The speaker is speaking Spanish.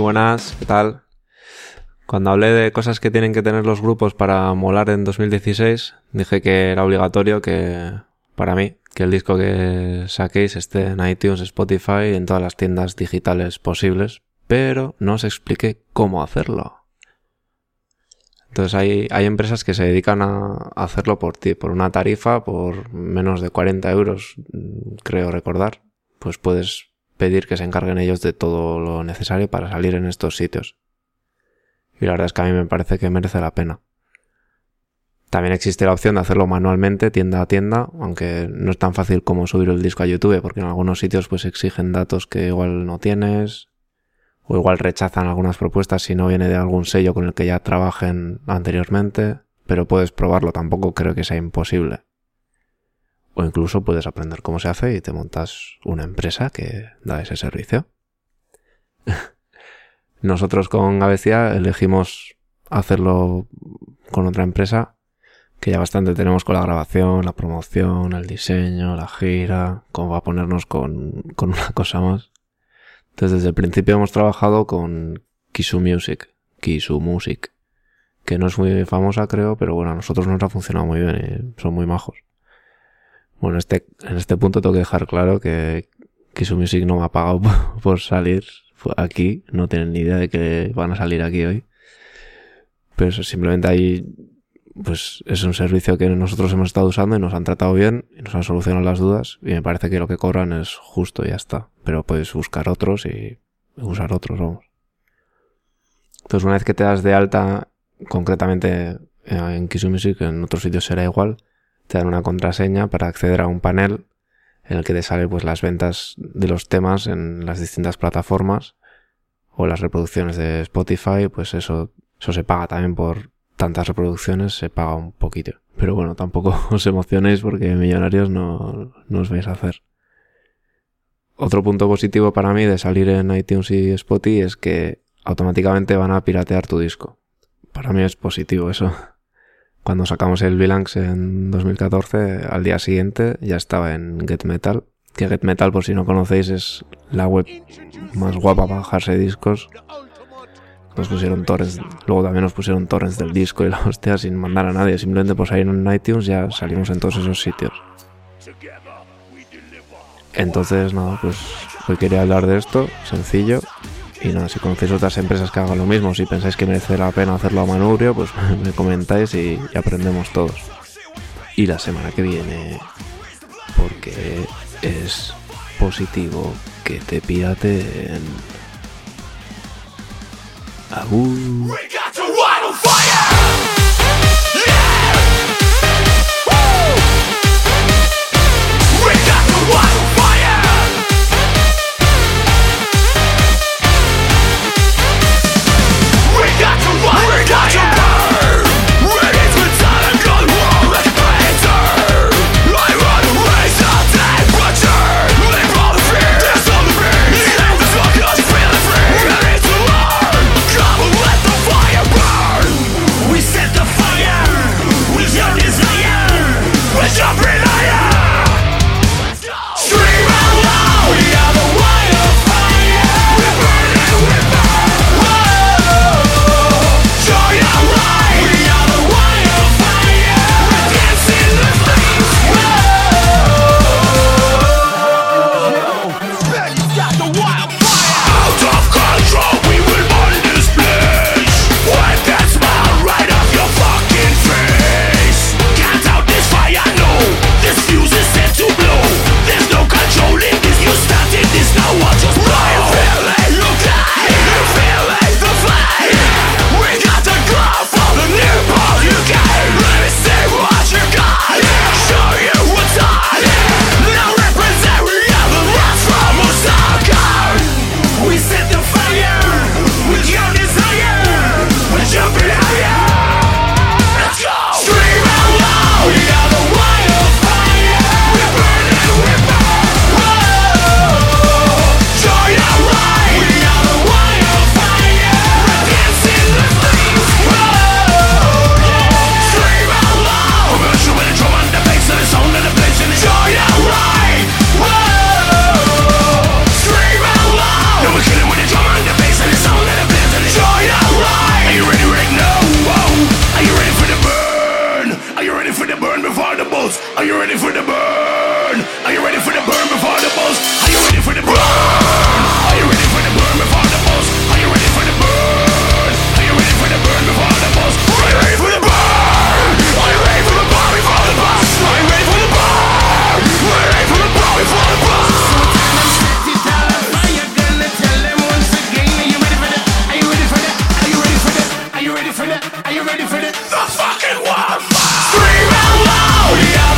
Buenas, ¿qué tal? Cuando hablé de cosas que tienen que tener los grupos para molar en 2016, dije que era obligatorio que, para mí, que el disco que saquéis esté en iTunes, Spotify y en todas las tiendas digitales posibles, pero no os expliqué cómo hacerlo. Entonces hay, hay empresas que se dedican a hacerlo por ti, por una tarifa, por menos de 40 euros, creo recordar. Pues puedes pedir que se encarguen ellos de todo lo necesario para salir en estos sitios. Y la verdad es que a mí me parece que merece la pena. También existe la opción de hacerlo manualmente, tienda a tienda, aunque no es tan fácil como subir el disco a YouTube, porque en algunos sitios pues exigen datos que igual no tienes, o igual rechazan algunas propuestas si no viene de algún sello con el que ya trabajen anteriormente, pero puedes probarlo, tampoco creo que sea imposible. O incluso puedes aprender cómo se hace y te montas una empresa que da ese servicio. Nosotros con Gavecia elegimos hacerlo con otra empresa que ya bastante tenemos con la grabación, la promoción, el diseño, la gira, cómo va a ponernos con, con una cosa más. Entonces desde el principio hemos trabajado con Kisu Music, Kisu Music, que no es muy famosa creo, pero bueno, a nosotros nos ha funcionado muy bien y son muy majos. Bueno, este, en este punto tengo que dejar claro que Kisu Music no me ha pagado por salir aquí, no tienen ni idea de que van a salir aquí hoy. Pero simplemente ahí, pues es un servicio que nosotros hemos estado usando y nos han tratado bien y nos han solucionado las dudas y me parece que lo que cobran es justo y ya está. Pero puedes buscar otros y usar otros, vamos. Entonces una vez que te das de alta, concretamente en Kisu Music, en otros sitios será igual, te dan una contraseña para acceder a un panel en el que te sale pues las ventas de los temas en las distintas plataformas o las reproducciones de Spotify, pues eso, eso se paga también por tantas reproducciones, se paga un poquito. Pero bueno, tampoco os emocionéis porque millonarios no, no os vais a hacer. Otro punto positivo para mí de salir en iTunes y Spotify es que automáticamente van a piratear tu disco. Para mí es positivo eso cuando sacamos el Bilanx en 2014, al día siguiente ya estaba en Get Metal. Que Get Metal, por si no conocéis, es la web más guapa para bajarse discos. Nos pusieron torrents, luego también nos pusieron torrents del disco y la hostia sin mandar a nadie, simplemente por salir en iTunes ya salimos en todos esos sitios. Entonces, nada, pues hoy quería hablar de esto, sencillo, y nada, si conocéis otras empresas que hagan lo mismo, si pensáis que merece la pena hacerlo a manubrio, pues me comentáis y, y aprendemos todos. Y la semana que viene, porque es positivo que te piraten. Agur. burn before the bulls? Are you ready for the burn? Are you ready for the burn before the bulls? Are you ready for the burn? Are you ready for this? The fucking one Scream out loud, yeah.